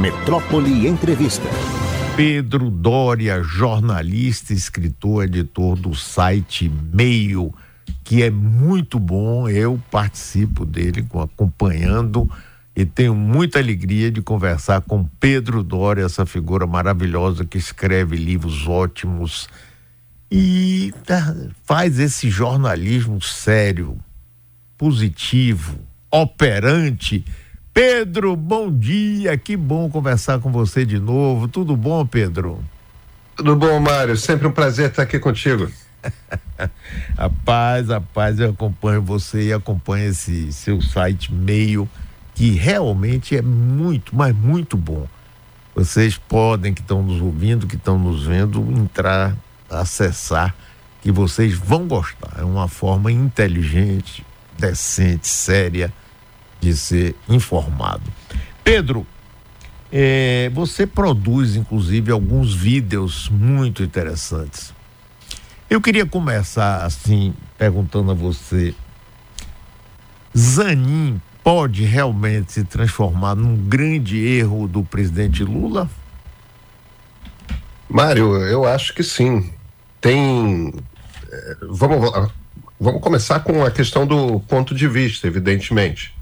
Metrópole Entrevista. Pedro Dória, jornalista, escritor, editor do site Meio, que é muito bom. Eu participo dele, acompanhando e tenho muita alegria de conversar com Pedro Dória, essa figura maravilhosa que escreve livros ótimos e tá, faz esse jornalismo sério, positivo, operante. Pedro, bom dia, que bom conversar com você de novo. Tudo bom, Pedro? Tudo bom, Mário. Sempre um prazer estar aqui contigo. rapaz, rapaz, eu acompanho você e acompanho esse seu site meio que realmente é muito, mas muito bom. Vocês podem, que estão nos ouvindo, que estão nos vendo, entrar, acessar, que vocês vão gostar. É uma forma inteligente, decente, séria de ser informado. Pedro, é, você produz inclusive alguns vídeos muito interessantes. Eu queria começar assim, perguntando a você: Zanin pode realmente se transformar num grande erro do presidente Lula? Mário, eu acho que sim. Tem. Eh, vamos, vamos começar com a questão do ponto de vista, evidentemente.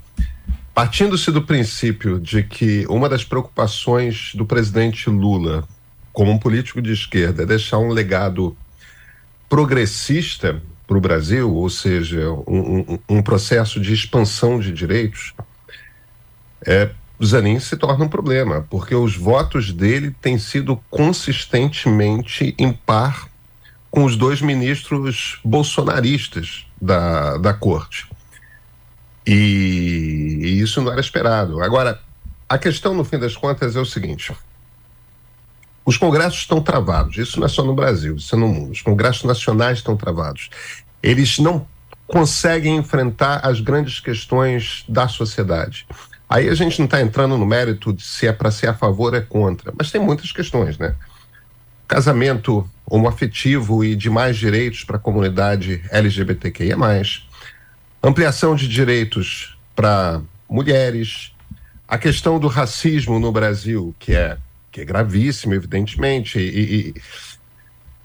Partindo-se do princípio de que uma das preocupações do presidente Lula, como um político de esquerda, é deixar um legado progressista para o Brasil, ou seja, um, um, um, processo de expansão de direitos, é, Zanin se torna um problema, porque os votos dele têm sido consistentemente em par com os dois ministros bolsonaristas da, da corte. E, e isso não era esperado. Agora, a questão, no fim das contas, é o seguinte: os congressos estão travados. Isso não é só no Brasil, isso é no mundo. Os congressos nacionais estão travados. Eles não conseguem enfrentar as grandes questões da sociedade. Aí a gente não está entrando no mérito de se é para ser a favor ou é contra, mas tem muitas questões, né? Casamento homoafetivo e de mais direitos para a comunidade LGBTQIA, ampliação de direitos para mulheres, a questão do racismo no Brasil, que é que é gravíssimo, evidentemente, e, e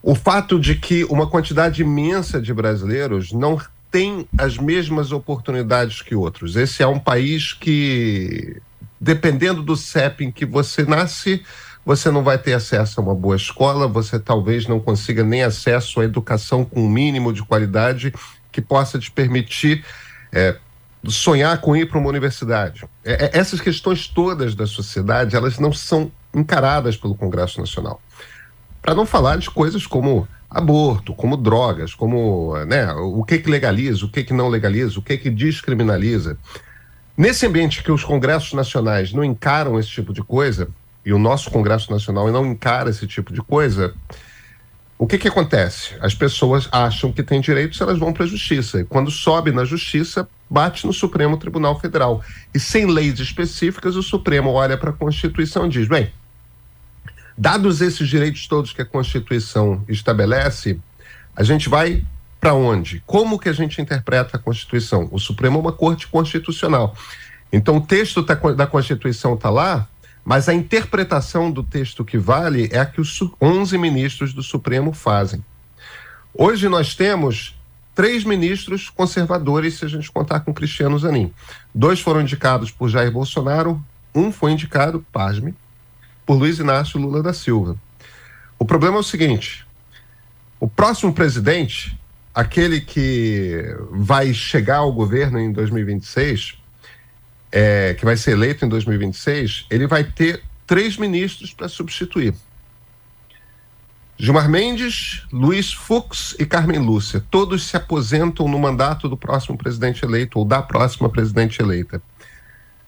o fato de que uma quantidade imensa de brasileiros não tem as mesmas oportunidades que outros. Esse é um país que, dependendo do CEP em que você nasce, você não vai ter acesso a uma boa escola, você talvez não consiga nem acesso à educação com um mínimo de qualidade que possa te permitir é, sonhar com ir para uma universidade. É, é, essas questões todas da sociedade, elas não são encaradas pelo Congresso Nacional. Para não falar de coisas como aborto, como drogas, como né, o que que legaliza, o que que não legaliza, o que que descriminaliza. Nesse ambiente que os congressos nacionais não encaram esse tipo de coisa, e o nosso Congresso Nacional não encara esse tipo de coisa, o que que acontece? As pessoas acham que têm direitos, elas vão para a justiça. E quando sobe na justiça, bate no Supremo Tribunal Federal. E sem leis específicas, o Supremo olha para a Constituição e diz: bem, dados esses direitos todos que a Constituição estabelece, a gente vai para onde? Como que a gente interpreta a Constituição? O Supremo é uma corte constitucional. Então, o texto da Constituição está lá, mas a interpretação do texto que vale é a que os 11 ministros do Supremo fazem. Hoje nós temos três ministros conservadores, se a gente contar com Cristiano Zanin. Dois foram indicados por Jair Bolsonaro, um foi indicado, pasme, por Luiz Inácio Lula da Silva. O problema é o seguinte: o próximo presidente, aquele que vai chegar ao governo em 2026, é, que vai ser eleito em 2026, ele vai ter três ministros para substituir. Gilmar Mendes, Luiz Fux e Carmen Lúcia. Todos se aposentam no mandato do próximo presidente eleito ou da próxima presidente eleita.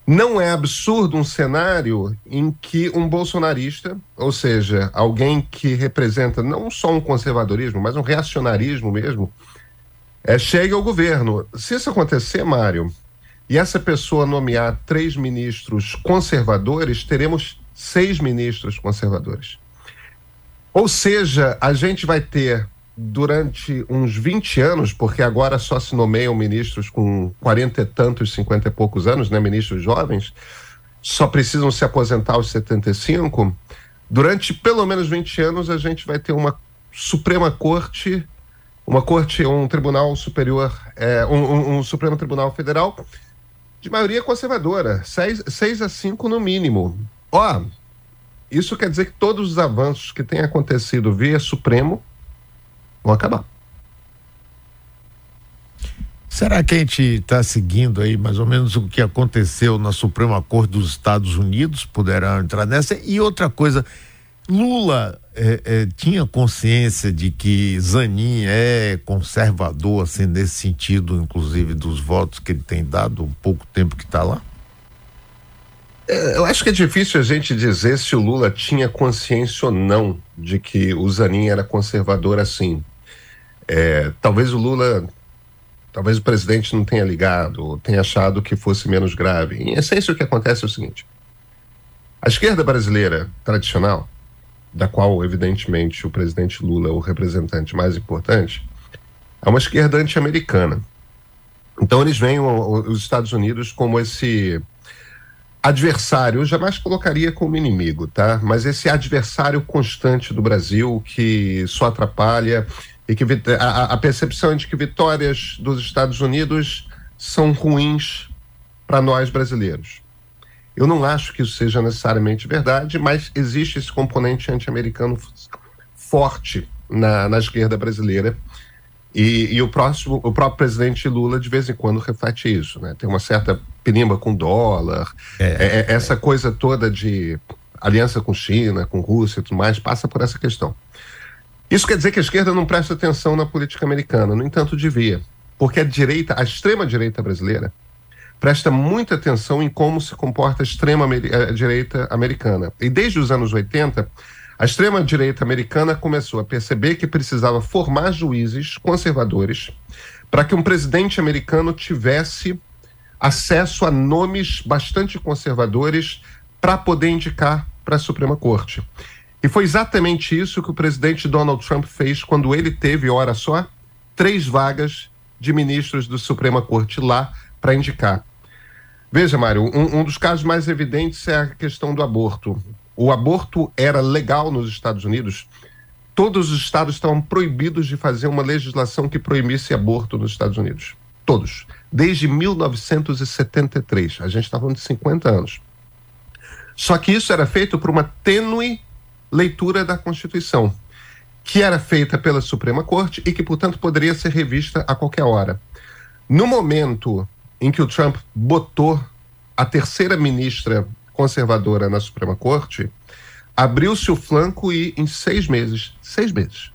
Não é absurdo um cenário em que um bolsonarista, ou seja, alguém que representa não só um conservadorismo, mas um reacionarismo mesmo, é, chegue ao governo. Se isso acontecer, Mário, e essa pessoa nomear três ministros conservadores, teremos seis ministros conservadores. Ou seja, a gente vai ter durante uns 20 anos, porque agora só se nomeiam ministros com 40 e tantos, 50 e poucos anos, né, ministros jovens, só precisam se aposentar aos 75, durante pelo menos 20 anos a gente vai ter uma Suprema Corte, uma corte, um tribunal superior, é, um, um, um, Supremo Tribunal Federal de maioria conservadora, 6 a 5 no mínimo. Ó, isso quer dizer que todos os avanços que têm acontecido via Supremo vão acabar. Será que a gente está seguindo aí mais ou menos o que aconteceu na Suprema Corte dos Estados Unidos? Poderá entrar nessa. E outra coisa, Lula é, é, tinha consciência de que Zanin é conservador, assim, nesse sentido, inclusive dos votos que ele tem dado, o pouco tempo que está lá? É, eu acho que é difícil a gente dizer se o Lula tinha consciência ou não de que o Zanin era conservador assim. É, talvez o Lula talvez o presidente não tenha ligado, tenha achado que fosse menos grave. Em essência, o que acontece é o seguinte: a esquerda brasileira tradicional, da qual, evidentemente, o presidente Lula é o representante mais importante, é uma esquerda anti-americana. Então, eles veem os Estados Unidos como esse adversário, eu jamais colocaria como inimigo, tá? Mas esse adversário constante do Brasil que só atrapalha e que a, a percepção é de que vitórias dos Estados Unidos são ruins para nós brasileiros. Eu não acho que isso seja necessariamente verdade, mas existe esse componente anti-americano forte na, na esquerda brasileira. E, e, o, próximo, o próprio presidente Lula, de vez em quando, reflete isso. Né? Tem uma certa penimba com dólar, é, é, é, essa coisa toda de aliança com China, com Rússia e tudo mais, passa por essa questão. Isso quer dizer que a esquerda não presta atenção na política americana, no entanto, devia. Porque a direita, a extrema-direita brasileira, presta muita atenção em como se comporta a extrema-direita eh, americana. E desde os anos 80, a extrema-direita americana começou a perceber que precisava formar juízes conservadores para que um presidente americano tivesse acesso a nomes bastante conservadores para poder indicar para a Suprema Corte. E foi exatamente isso que o presidente Donald Trump fez quando ele teve, ora só, três vagas de ministros do Suprema Corte lá para indicar. Veja, Mário, um, um, dos casos mais evidentes é a questão do aborto. O aborto era legal nos Estados Unidos. Todos os estados estavam proibidos de fazer uma legislação que proibisse aborto nos Estados Unidos. Todos. Desde 1973. A gente está falando de 50 anos. Só que isso era feito por uma tênue leitura da Constituição, que era feita pela Suprema Corte e que, portanto, poderia ser revista a qualquer hora. No momento em que o Trump botou a terceira ministra conservadora na Suprema Corte, abriu-se o flanco e, em seis meses, seis meses,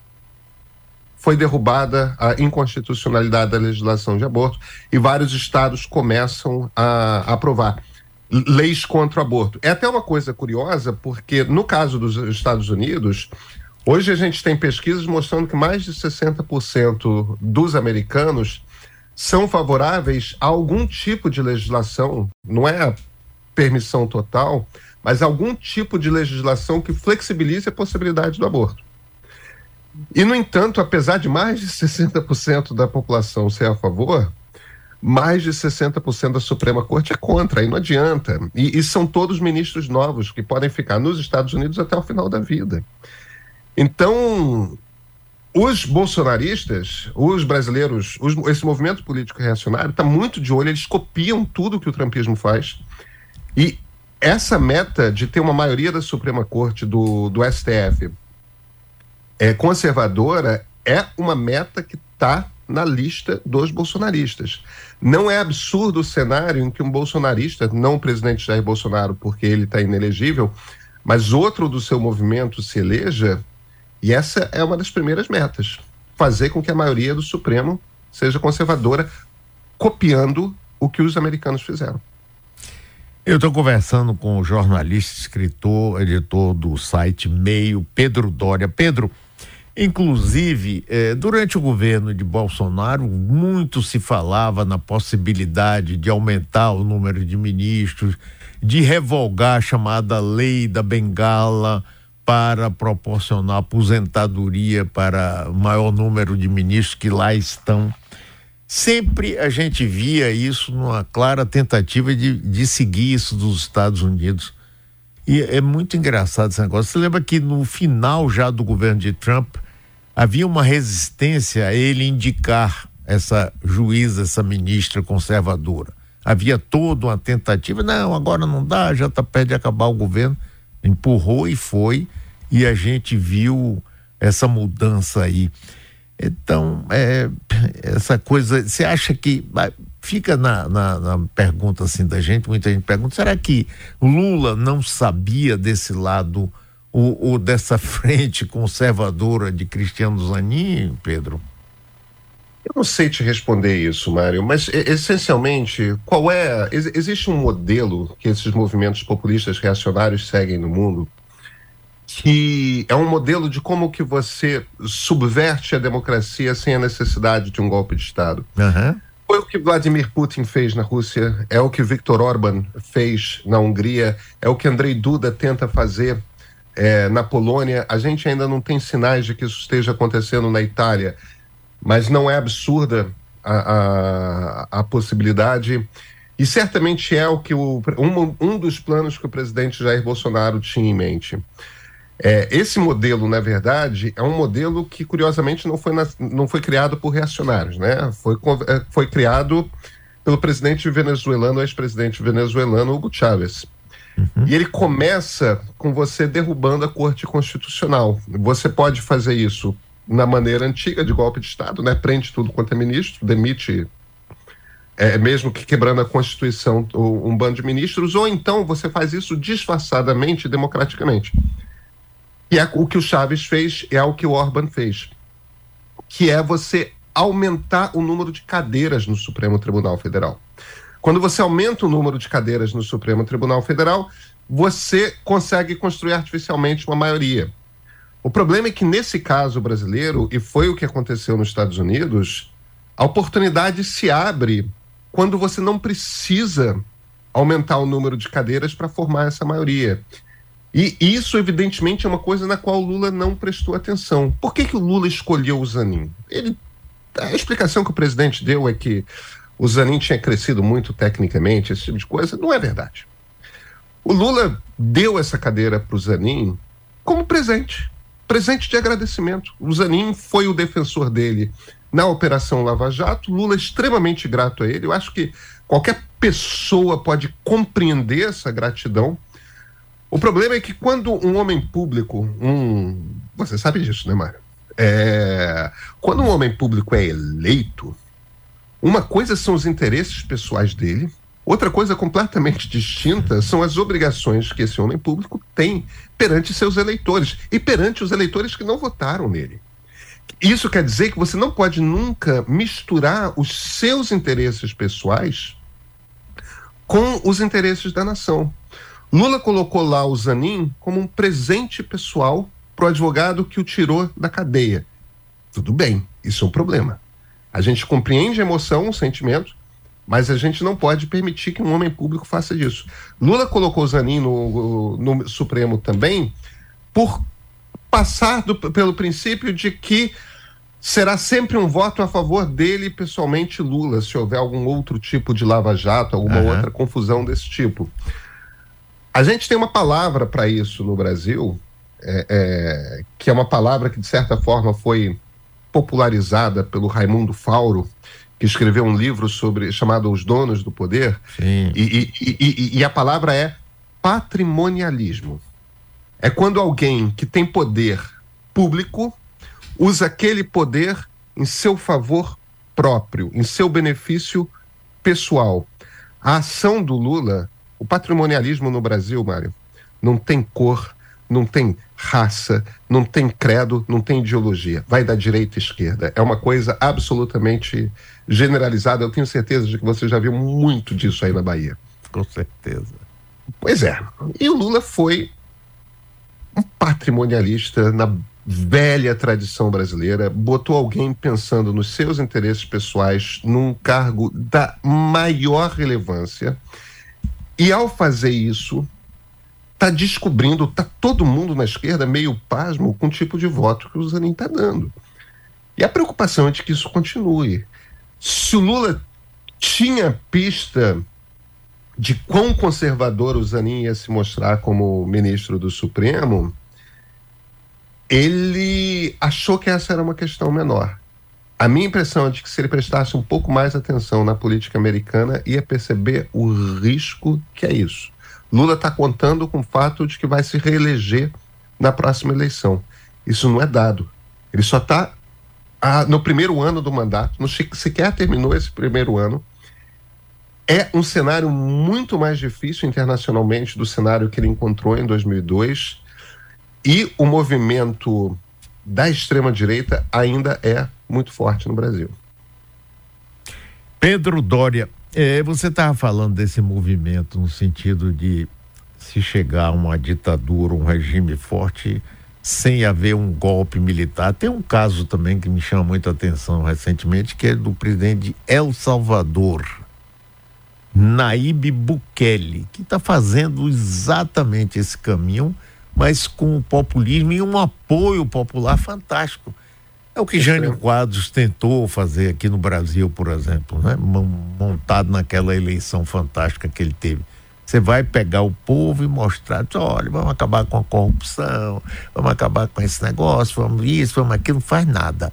foi derrubada a inconstitucionalidade da legislação de aborto e vários estados começam a aprovar leis contra o aborto. É até uma coisa curiosa, porque no caso dos Estados Unidos, hoje a gente tem pesquisas mostrando que mais de 60% dos americanos são favoráveis a algum tipo de legislação, não é a permissão total, mas algum tipo de legislação que flexibilize a possibilidade do aborto. E, no entanto, apesar de mais de 60% da população ser a favor, mais de 60% da Suprema Corte é contra, aí não adianta. E, e, são todos ministros novos que podem ficar nos Estados Unidos até o final da vida. Então, os bolsonaristas, os brasileiros, os, esse movimento político reacionário está muito de olho, eles copiam tudo que o trumpismo faz. E essa meta de ter uma maioria da Suprema Corte, do, do STF, é, conservadora, é uma meta que está na lista dos bolsonaristas. Não é absurdo o cenário em que um bolsonarista, não o presidente Jair Bolsonaro, porque ele está inelegível, mas outro do seu movimento se eleja, e essa é uma das primeiras metas: fazer com que a maioria do Supremo seja conservadora, copiando o que os americanos fizeram. Eu estou conversando com o jornalista, escritor, editor do site Meio, Pedro Dória. Pedro, Inclusive, eh, durante o governo de Bolsonaro, muito se falava na possibilidade de aumentar o número de ministros, de revogar a chamada lei da bengala para proporcionar aposentadoria para maior número de ministros que lá estão. Sempre a gente via isso numa clara tentativa de, de seguir isso dos Estados Unidos. E é muito engraçado esse negócio. Você lembra que no final já do governo de Trump havia uma resistência a ele indicar essa juíza, essa ministra conservadora. Havia toda uma tentativa, não, agora não dá, já está perto de acabar o governo. Empurrou e foi, e a gente viu essa mudança aí. Então, é, essa coisa, você acha que. Fica na, na, na, pergunta assim da gente, muita gente pergunta: será que Lula não sabia desse lado, ou, dessa frente conservadora de Cristiano Zanin, Pedro? Eu não sei te responder isso, Mário, mas essencialmente, qual é. Existe um modelo que esses movimentos populistas reacionários seguem no mundo que é um modelo de como que você subverte a democracia sem a necessidade de um golpe de Estado. Uhum. Foi o que Vladimir Putin fez na Rússia, é o que Viktor Orban fez na Hungria, é o que Andrei Duda tenta fazer é, na Polônia. A gente ainda não tem sinais de que isso esteja acontecendo na Itália, mas não é absurda a, a, a possibilidade. E certamente é o que o, um, um dos planos que o presidente Jair Bolsonaro tinha em mente. É, esse modelo, na verdade, é um modelo que, curiosamente, não foi, na, não foi criado por reacionários, né? Foi, é, foi criado pelo presidente venezuelano, ex-presidente venezuelano Hugo Chávez. Uhum. E ele começa com você derrubando a Corte Constitucional. Você pode fazer isso na maneira antiga de golpe de Estado, né? Prende tudo quanto é ministro, demite, é, mesmo que quebrando a Constituição, um bando de ministros, ou então você faz isso disfarçadamente, democraticamente. E é o que o Chaves fez é o que o Orban fez, que é você aumentar o número de cadeiras no Supremo Tribunal Federal. Quando você aumenta o número de cadeiras no Supremo Tribunal Federal, você consegue construir artificialmente uma maioria. O problema é que nesse caso brasileiro, e foi o que aconteceu nos Estados Unidos, a oportunidade se abre quando você não precisa aumentar o número de cadeiras para formar essa maioria. E isso, evidentemente, é uma coisa na qual o Lula não prestou atenção. Por que, que o Lula escolheu o Zanin? Ele, a explicação que o presidente deu é que o Zanin tinha crescido muito tecnicamente, esse tipo de coisa. Não é verdade. O Lula deu essa cadeira para o Zanin como presente presente de agradecimento. O Zanin foi o defensor dele na Operação Lava Jato. Lula é extremamente grato a ele. Eu acho que qualquer pessoa pode compreender essa gratidão o problema é que quando um homem público, um. Você sabe disso, né, Mário? É... Quando um homem público é eleito, uma coisa são os interesses pessoais dele, outra coisa completamente distinta são as obrigações que esse homem público tem perante seus eleitores e perante os eleitores que não votaram nele. Isso quer dizer que você não pode nunca misturar os seus interesses pessoais com os interesses da nação. Lula colocou lá o Zanin como um presente pessoal para o advogado que o tirou da cadeia. Tudo bem, isso é um problema. A gente compreende a emoção, o sentimento, mas a gente não pode permitir que um homem público faça isso. Lula colocou o Zanin no, no Supremo também por passar do, pelo princípio de que será sempre um voto a favor dele pessoalmente Lula, se houver algum outro tipo de lava-jato, alguma uhum. outra confusão desse tipo. A gente tem uma palavra para isso no Brasil, é, é, que é uma palavra que, de certa forma, foi popularizada pelo Raimundo Fauro, que escreveu um livro sobre chamado Os Donos do Poder. Sim. E, e, e, e a palavra é patrimonialismo. É quando alguém que tem poder público usa aquele poder em seu favor próprio, em seu benefício pessoal. A ação do Lula o patrimonialismo no Brasil, Mário, não tem cor, não tem raça, não tem credo, não tem ideologia. Vai da direita à esquerda. É uma coisa absolutamente generalizada. Eu tenho certeza de que você já viu muito disso aí na Bahia. Com certeza. Pois é. E o Lula foi um patrimonialista na velha tradição brasileira, botou alguém pensando nos seus interesses pessoais num cargo da maior relevância e ao fazer isso, está descobrindo, está todo mundo na esquerda meio pasmo com o tipo de voto que o Zanin está dando. E a preocupação é de que isso continue. se o Lula tinha pista de quão conservador o Zanin ia se mostrar como ministro do Supremo, ele achou que essa era uma questão menor. A minha impressão é de que se ele prestasse um pouco mais atenção na política americana, ia perceber o risco que é isso. Lula está contando com o fato de que vai se reeleger na próxima eleição. Isso não é dado. Ele só está no primeiro ano do mandato, não sequer terminou esse primeiro ano. É um cenário muito mais difícil internacionalmente do cenário que ele encontrou em 2002. E o movimento da extrema-direita ainda é muito forte no Brasil. Pedro Dória, é, você estava falando desse movimento no sentido de se chegar a uma ditadura, um regime forte, sem haver um golpe militar. Tem um caso também que me chama muita atenção recentemente, que é do presidente de El Salvador, Naíbe Bukele, que está fazendo exatamente esse caminho, mas com o populismo e um apoio popular fantástico. É o que Jânio Quadros tentou fazer aqui no Brasil, por exemplo, né? montado naquela eleição fantástica que ele teve. Você vai pegar o povo e mostrar, olha, vamos acabar com a corrupção, vamos acabar com esse negócio, vamos isso, vamos aquilo, não faz nada.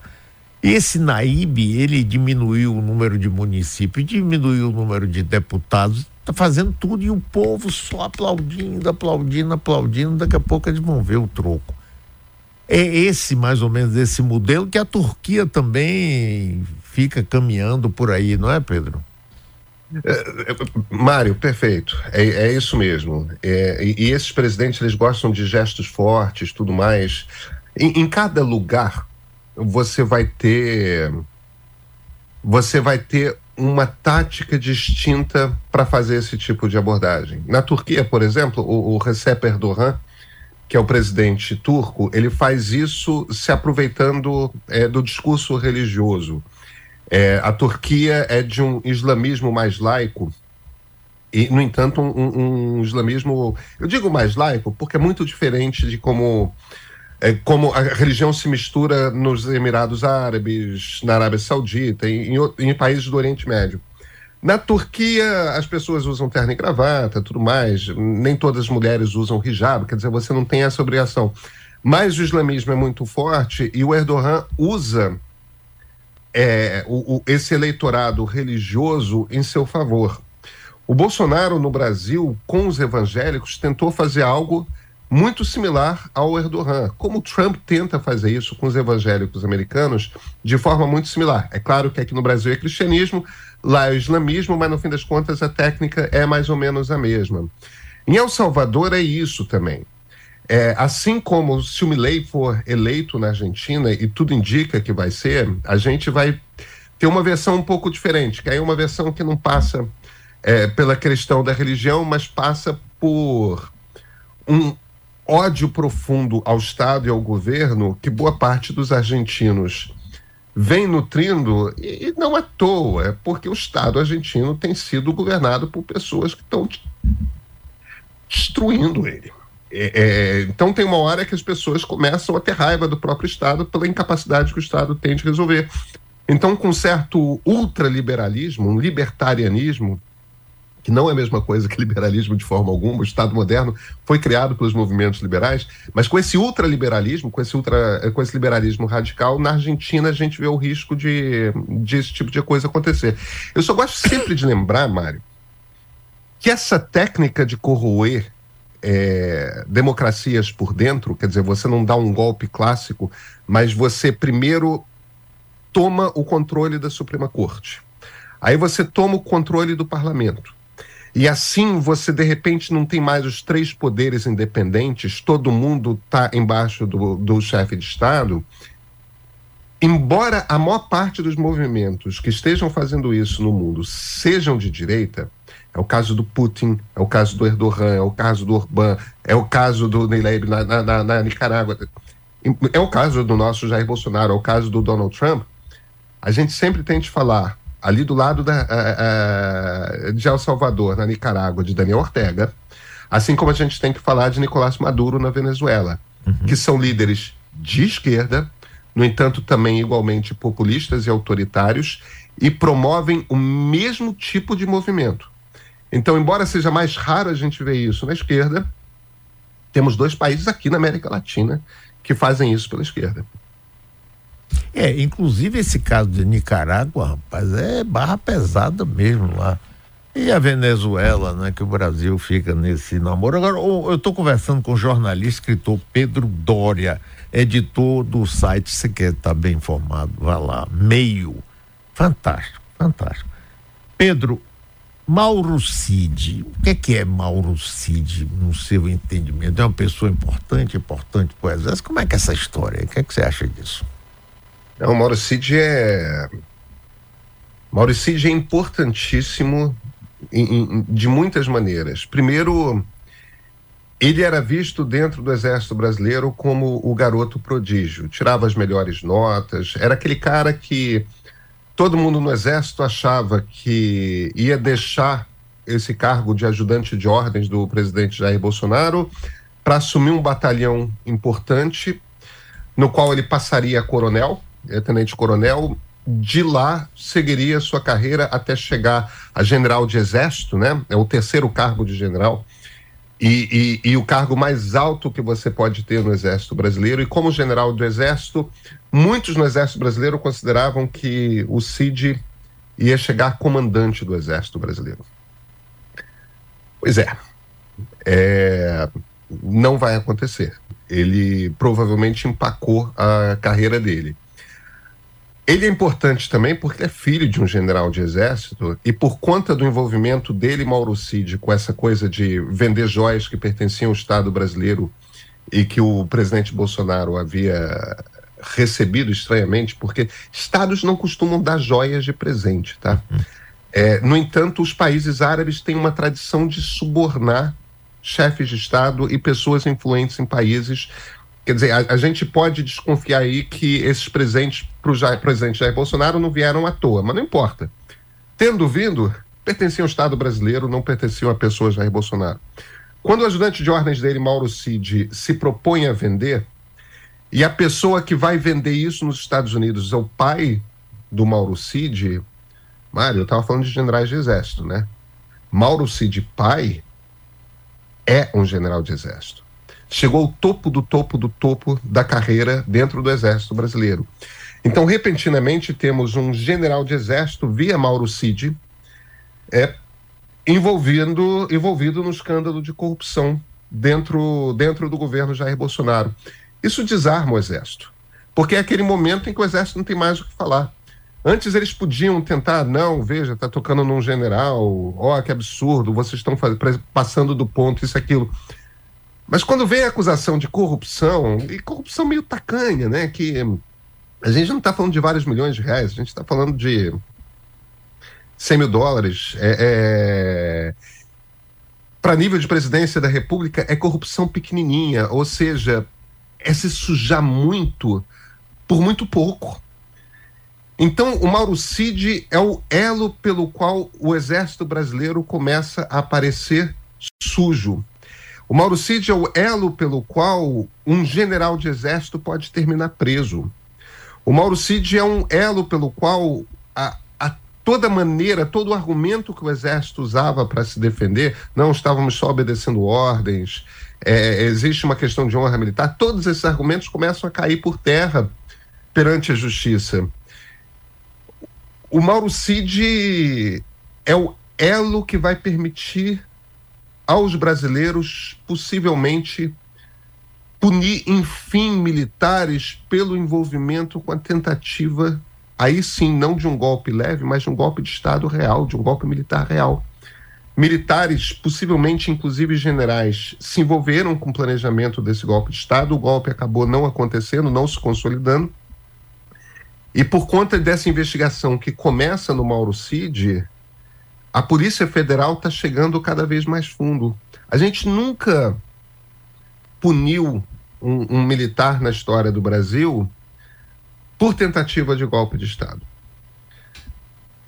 Esse Naíbe, ele diminuiu o número de municípios, diminuiu o número de deputados, está fazendo tudo e o povo só aplaudindo, aplaudindo, aplaudindo, daqui a pouco eles vão ver o troco. É esse, mais ou menos, esse modelo que a Turquia também fica caminhando por aí, não é, Pedro? É, é, Mário, perfeito. É, é isso mesmo. É, e, e, esses presidentes eles gostam de gestos fortes, tudo mais. Em, em cada lugar você vai ter você vai ter uma tática distinta para fazer esse tipo de abordagem. Na Turquia, por exemplo, o, o Recep Erdogan que é o presidente turco, ele faz isso se aproveitando é, do discurso religioso. É, a Turquia é de um islamismo mais laico, e, no entanto, um, um, islamismo, eu digo mais laico, porque é muito diferente de como, é, como a religião se mistura nos Emirados Árabes, na Arábia Saudita, em, em, em países do Oriente Médio. Na Turquia, as pessoas usam terno e gravata, tudo mais. Nem todas as mulheres usam hijab, quer dizer, você não tem essa obrigação. Mas o islamismo é muito forte e o Erdogan usa é, o, o, esse eleitorado religioso em seu favor. O Bolsonaro, no Brasil, com os evangélicos, tentou fazer algo muito similar ao Erdogan. Como Trump tenta fazer isso com os evangélicos americanos de forma muito similar. É claro que aqui no Brasil é cristianismo, lá é o islamismo, mas no fim das contas a técnica é mais ou menos a mesma. Em El Salvador é isso também. É, assim como se o Milley for eleito na Argentina, e tudo indica que vai ser, a gente vai ter uma versão um pouco diferente, que é uma versão que não passa é, pela questão da religião, mas passa por um ódio profundo ao Estado e ao governo que boa parte dos argentinos vem nutrindo, e não à toa, é porque o Estado argentino tem sido governado por pessoas que estão destruindo ele. É, é, então tem uma hora que as pessoas começam a ter raiva do próprio Estado pela incapacidade que o Estado tem de resolver. Então, com certo ultraliberalismo, um libertarianismo, que não é a mesma coisa que liberalismo de forma alguma, o Estado moderno foi criado pelos movimentos liberais, mas com esse ultraliberalismo, com esse, ultra, com esse liberalismo radical, na Argentina a gente vê o risco de, de esse tipo de coisa acontecer. Eu só gosto sempre de lembrar, Mário, que essa técnica de corroer é, democracias por dentro, quer dizer, você não dá um golpe clássico, mas você primeiro toma o controle da Suprema Corte. Aí você toma o controle do parlamento. E assim você de repente não tem mais os três poderes independentes, todo mundo está embaixo do, do chefe de Estado. Embora a maior parte dos movimentos que estejam fazendo isso no mundo sejam de direita, é o caso do Putin, é o caso do Erdogan, é o caso do Orbán, é o caso do Neileb na, na, na, Nicarágua, é o caso do nosso Jair Bolsonaro, é o caso do Donald Trump. A gente sempre tem de falar ali do lado da, uh, uh, de El Salvador, na Nicarágua, de Daniel Ortega, assim como a gente tem que falar de Nicolás Maduro na Venezuela, uhum. que são líderes de esquerda, no entanto, também igualmente populistas e autoritários, e promovem o mesmo tipo de movimento. Então, embora seja mais raro a gente ver isso na esquerda, temos dois países aqui na América Latina que fazem isso pela esquerda. É, inclusive esse caso de Nicarágua, rapaz, é barra pesada mesmo lá. E a Venezuela, né, que o Brasil fica nesse namoro. Agora, eu estou conversando com o jornalista, escritor Pedro Dória, editor do site, você quer estar tá bem informado, vá lá, meio. Fantástico, fantástico. Pedro, Mauro Cid, o que é, que é Mauro Cid, no seu entendimento? É uma pessoa importante, importante para o Exército? Como é que é essa história? O que é que você acha disso? Não, Mauro Cid é. Mauro Cid é importantíssimo em, em, de muitas maneiras. Primeiro, ele era visto dentro do Exército Brasileiro como o garoto prodígio, tirava as melhores notas, era aquele cara que todo mundo no Exército achava que ia deixar esse cargo de ajudante de ordens do presidente Jair Bolsonaro para assumir um batalhão importante, no qual ele passaria a coronel, é, tenente-coronel, de lá seguiria sua carreira até chegar a general de exército, né? É o terceiro cargo de general. E, e, e, o cargo mais alto que você pode ter no Exército Brasileiro. E como general do Exército, muitos no Exército Brasileiro consideravam que o Cid ia chegar comandante do Exército Brasileiro. Pois é, é não vai acontecer. Ele provavelmente empacou a carreira dele. Ele é importante também porque é filho de um general de exército e por conta do envolvimento dele, Mauro Cid, com essa coisa de vender joias que pertenciam ao Estado brasileiro e que o presidente Bolsonaro havia recebido estranhamente, porque estados não costumam dar joias de presente, tá? É, no entanto, os países árabes têm uma tradição de subornar chefes de Estado e pessoas influentes em países Quer dizer, a, a, gente pode desconfiar aí que esses presentes para o presidente Jair Bolsonaro não vieram à toa, mas não importa. Tendo vindo, pertenciam ao Estado brasileiro, não pertenciam a pessoa Jair Bolsonaro. Quando o ajudante de ordens dele, Mauro Cid, se propõe a vender, e a pessoa que vai vender isso nos Estados Unidos é o pai do Mauro Cid, Mário, eu estava falando de generais de exército, né? Mauro Cid, pai, é um general de exército chegou ao topo do topo do topo da carreira dentro do Exército Brasileiro. Então, repentinamente, temos um general de exército, via Mauro Cid, é, envolvido, envolvido no escândalo de corrupção dentro, dentro do governo Jair Bolsonaro. Isso desarma o exército, porque é aquele momento em que o exército não tem mais o que falar. Antes eles podiam tentar, não, veja, está tocando num general, ó, oh, que absurdo, vocês estão passando do ponto, isso, aquilo. Mas quando vem a acusação de corrupção, e corrupção meio tacanha, né? Que a gente não está falando de vários milhões de reais, a gente está falando de 100 mil dólares. É, é... Para nível de presidência da República, é corrupção pequenininha, ou seja, é se sujar muito por muito pouco. Então, o Mauro Cid é o elo pelo qual o exército brasileiro começa a aparecer sujo. O Mauro Cid é o elo pelo qual um general de exército pode terminar preso. O Mauro Cid é um elo pelo qual a, a toda maneira, todo argumento que o exército usava para se defender, não estávamos só obedecendo ordens, é, existe uma questão de honra militar, todos esses argumentos começam a cair por terra perante a justiça. O Mauro Cid é o elo que vai permitir aos brasileiros possivelmente punir, enfim, militares pelo envolvimento com a tentativa, aí sim, não de um golpe leve, mas de um golpe de Estado real, de um golpe militar real. Militares, possivelmente inclusive generais, se envolveram com o planejamento desse golpe de Estado, o golpe acabou não acontecendo, não se consolidando. E por conta dessa investigação que começa no Mauro Cid, a Polícia Federal está chegando cada vez mais fundo. A gente nunca puniu um, um, militar na história do Brasil por tentativa de golpe de Estado.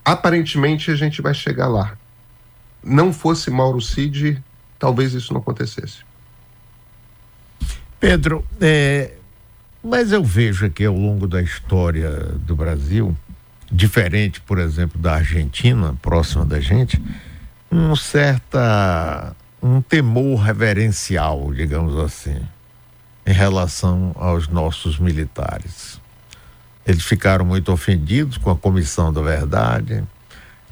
Aparentemente a gente vai chegar lá. Não fosse Mauro Cid, talvez isso não acontecesse. Pedro, é, mas eu vejo aqui ao longo da história do Brasil diferente, por exemplo, da Argentina, próxima da gente, um certa um temor reverencial, digamos assim, em relação aos nossos militares. Eles ficaram muito ofendidos com a Comissão da Verdade,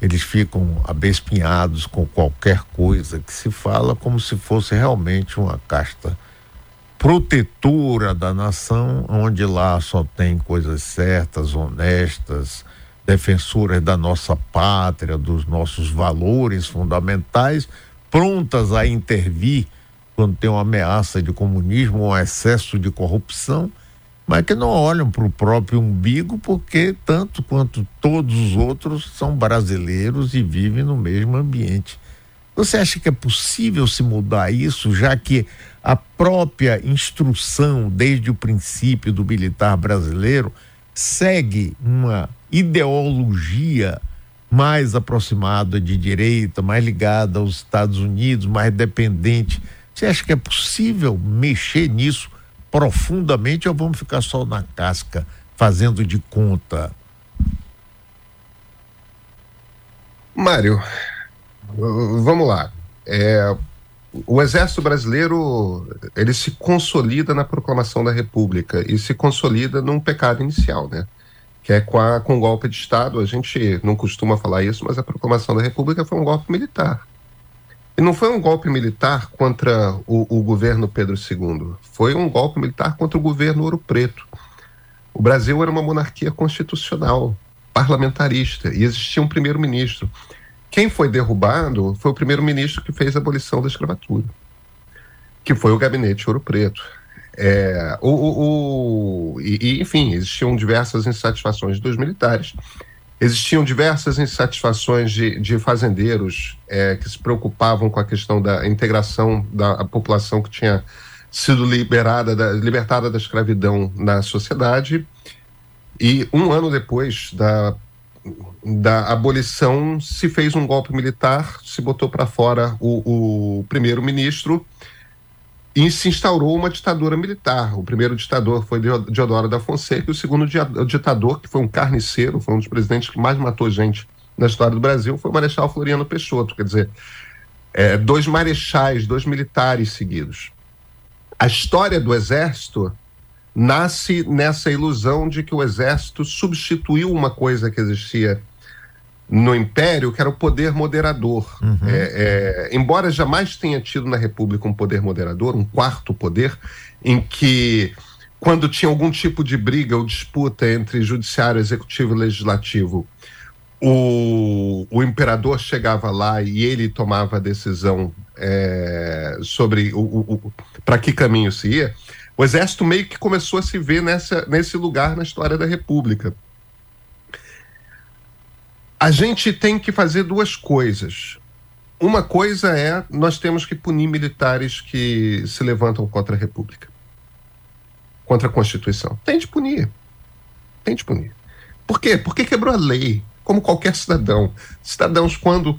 eles ficam abespinhados com qualquer coisa que se fala como se fosse realmente uma casta protetora da nação, onde lá só tem coisas certas, honestas, defensoras da nossa pátria, dos nossos valores fundamentais, prontas a intervir quando tem uma ameaça de comunismo, um excesso de corrupção, mas que não olham para o próprio umbigo, porque tanto quanto todos os outros são brasileiros e vivem no mesmo ambiente. Você acha que é possível se mudar isso, já que a própria instrução, desde o princípio do militar brasileiro, segue uma ideologia mais aproximada de direita, mais ligada aos Estados Unidos, mais dependente. Você acha que é possível mexer nisso profundamente ou vamos ficar só na casca, fazendo de conta? Mário, vamos lá. É, o Exército Brasileiro ele se consolida na proclamação da República e se consolida num pecado inicial, né? Que é com, a, com o golpe de Estado. A gente não costuma falar isso, mas a proclamação da República foi um golpe militar. E não foi um golpe militar contra o, o governo Pedro II, foi um golpe militar contra o governo Ouro Preto. O Brasil era uma monarquia constitucional, parlamentarista, e existia um primeiro-ministro. Quem foi derrubado foi o primeiro-ministro que fez a abolição da escravatura, que foi o gabinete Ouro Preto. É, o, o, o e, enfim, existiam diversas insatisfações dos militares, existiam diversas insatisfações de, de fazendeiros é, que se preocupavam com a questão da integração da população que tinha sido liberada da, libertada da escravidão na sociedade. E um ano depois da da abolição se fez um golpe militar, se botou para fora o, o primeiro-ministro e se instaurou uma ditadura militar. O primeiro ditador foi Deodoro da Fonseca e o segundo ditador, que foi um carniceiro, foi um dos presidentes que mais matou gente na história do Brasil, foi o Marechal Floriano Peixoto. Quer dizer, é, dois marechais, dois militares seguidos. A história do Exército nasce nessa ilusão de que o exército substituiu uma coisa que existia no Império, que era o poder moderador. Uhum. É, é, embora jamais tenha tido na República um poder moderador, um quarto poder, em que, quando tinha algum tipo de briga ou disputa entre judiciário, executivo e legislativo, o, o imperador chegava lá e ele tomava a decisão é, sobre o, o, o para que caminho se ia o exército meio que começou a se ver nessa, nesse lugar na história da República. A gente tem que fazer duas coisas. Uma coisa é nós temos que punir militares que se levantam contra a República, contra a Constituição. Tem de punir. Tem de punir. Por quê? Porque quebrou a lei, como qualquer cidadão. Cidadãos, quando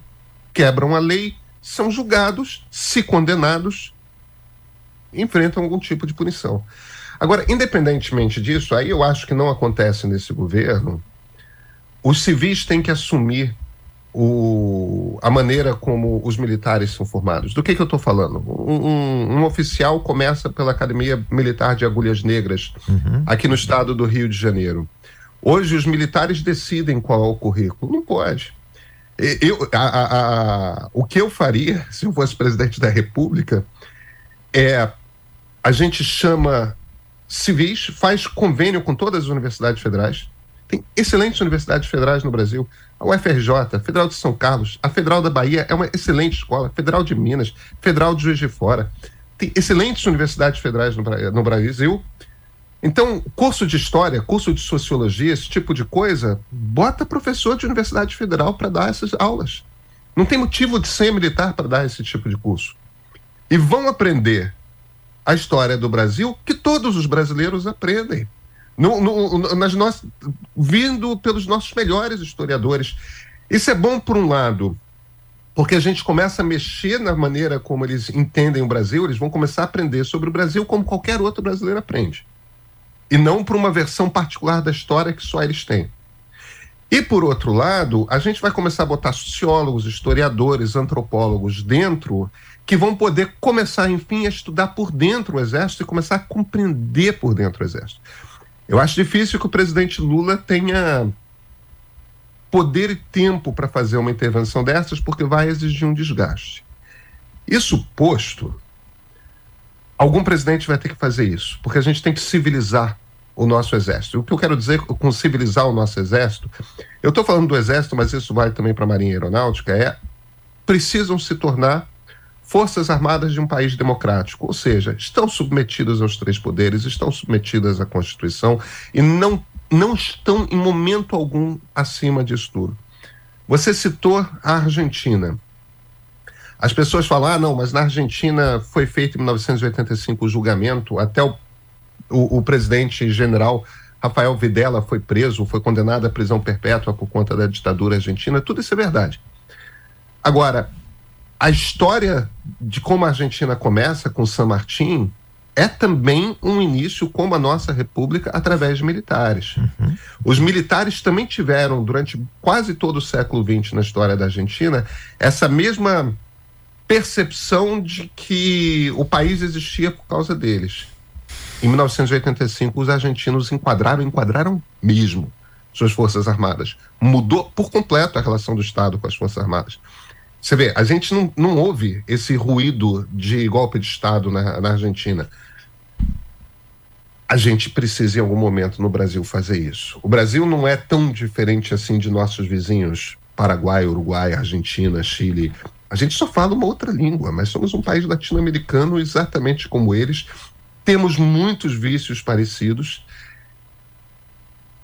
quebram a lei, são julgados, se condenados enfrentam algum tipo de punição. Agora, independentemente disso, aí eu acho que não acontece nesse governo. Os civis têm que assumir o, a maneira como os militares são formados. Do que, que eu estou falando? Um, um, um, oficial começa pela Academia Militar de Agulhas Negras, uhum. aqui no estado do Rio de Janeiro. Hoje, os militares decidem qual é o currículo. Não pode. Eu, a, a, a, o que eu faria, se eu fosse presidente da República, é a gente chama civis, faz convênio com todas as universidades federais. Tem excelentes universidades federais no Brasil. A UFRJ, a Federal de São Carlos, a Federal da Bahia é uma excelente escola, Federal de Minas, Federal de Juiz de Fora. Tem excelentes universidades federais no, no Brasil. Então, curso de história, curso de sociologia, esse tipo de coisa, bota professor de universidade federal para dar essas aulas. Não tem motivo de ser militar para dar esse tipo de curso. E vão aprender a história do Brasil que todos os brasileiros aprendem. No, no, nas nós, vindo pelos nossos melhores historiadores. Isso é bom, por um lado, porque a gente começa a mexer na maneira como eles entendem o Brasil, eles vão começar a aprender sobre o Brasil como qualquer outro brasileiro aprende. E não por uma versão particular da história que só eles têm. E por outro lado, a gente vai começar a botar sociólogos, historiadores, antropólogos dentro que vão poder começar, enfim, a estudar por dentro o exército e começar a compreender por dentro o exército. Eu acho difícil que o presidente Lula tenha poder e tempo para fazer uma intervenção dessas, porque vai exigir um desgaste. Isso posto, algum presidente vai ter que fazer isso, porque a gente tem que civilizar o nosso exército. O que eu quero dizer com civilizar o nosso exército, eu estou falando do exército, mas isso vale também para a Marinha Aeronáutica, é precisam se tornar forças armadas de um país democrático, ou seja, estão submetidas aos três poderes, estão submetidas à Constituição e não, não estão em momento algum acima disso tudo. Você citou a Argentina. As pessoas falam, ah, não, mas na Argentina foi feito em 1985 o julgamento, até o o, o presidente general Rafael Videla foi preso, foi condenado à prisão perpétua por conta da ditadura argentina, tudo isso é verdade. Agora, a história de como a Argentina começa com San Martín é também um início como a nossa república através de militares. Uhum. Os militares também tiveram, durante quase todo o século XX na história da Argentina, essa mesma percepção de que o país existia por causa deles. Em 1985, os argentinos enquadraram, enquadraram mesmo suas Forças Armadas. Mudou por completo a relação do Estado com as Forças Armadas. Você vê, a gente não, não ouve esse ruído de golpe de Estado na, na Argentina. A gente precisa, em algum momento, no Brasil, fazer isso. O Brasil não é tão diferente assim de nossos vizinhos, Paraguai, Uruguai, Argentina, Chile. A gente só fala uma outra língua, mas somos um país latino-americano exatamente como eles temos muitos vícios parecidos.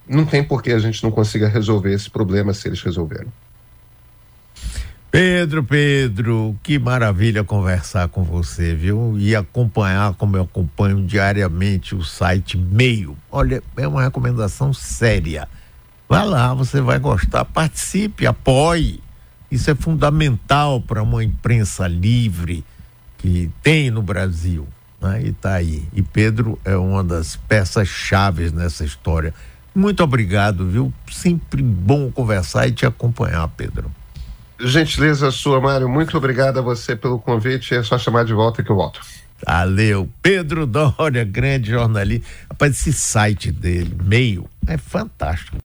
Não tem por que a gente não consiga resolver esse problema se eles resolveram. Pedro, Pedro, que maravilha conversar com você, viu? E acompanhar como eu acompanho diariamente o site Meio. Olha, é uma recomendação séria. Vá lá, você vai gostar, participe, apoie. Isso é fundamental para uma imprensa livre que tem no Brasil né? E está aí. E Pedro é uma das peças chaves nessa história. Muito obrigado, viu? Sempre bom conversar e te acompanhar, Pedro. Gentileza sua, Mário. Muito obrigado a você pelo convite. É só chamar de volta que eu volto. Valeu. Pedro Dória, grande jornalista. Rapaz, esse site dele, meio, é fantástico.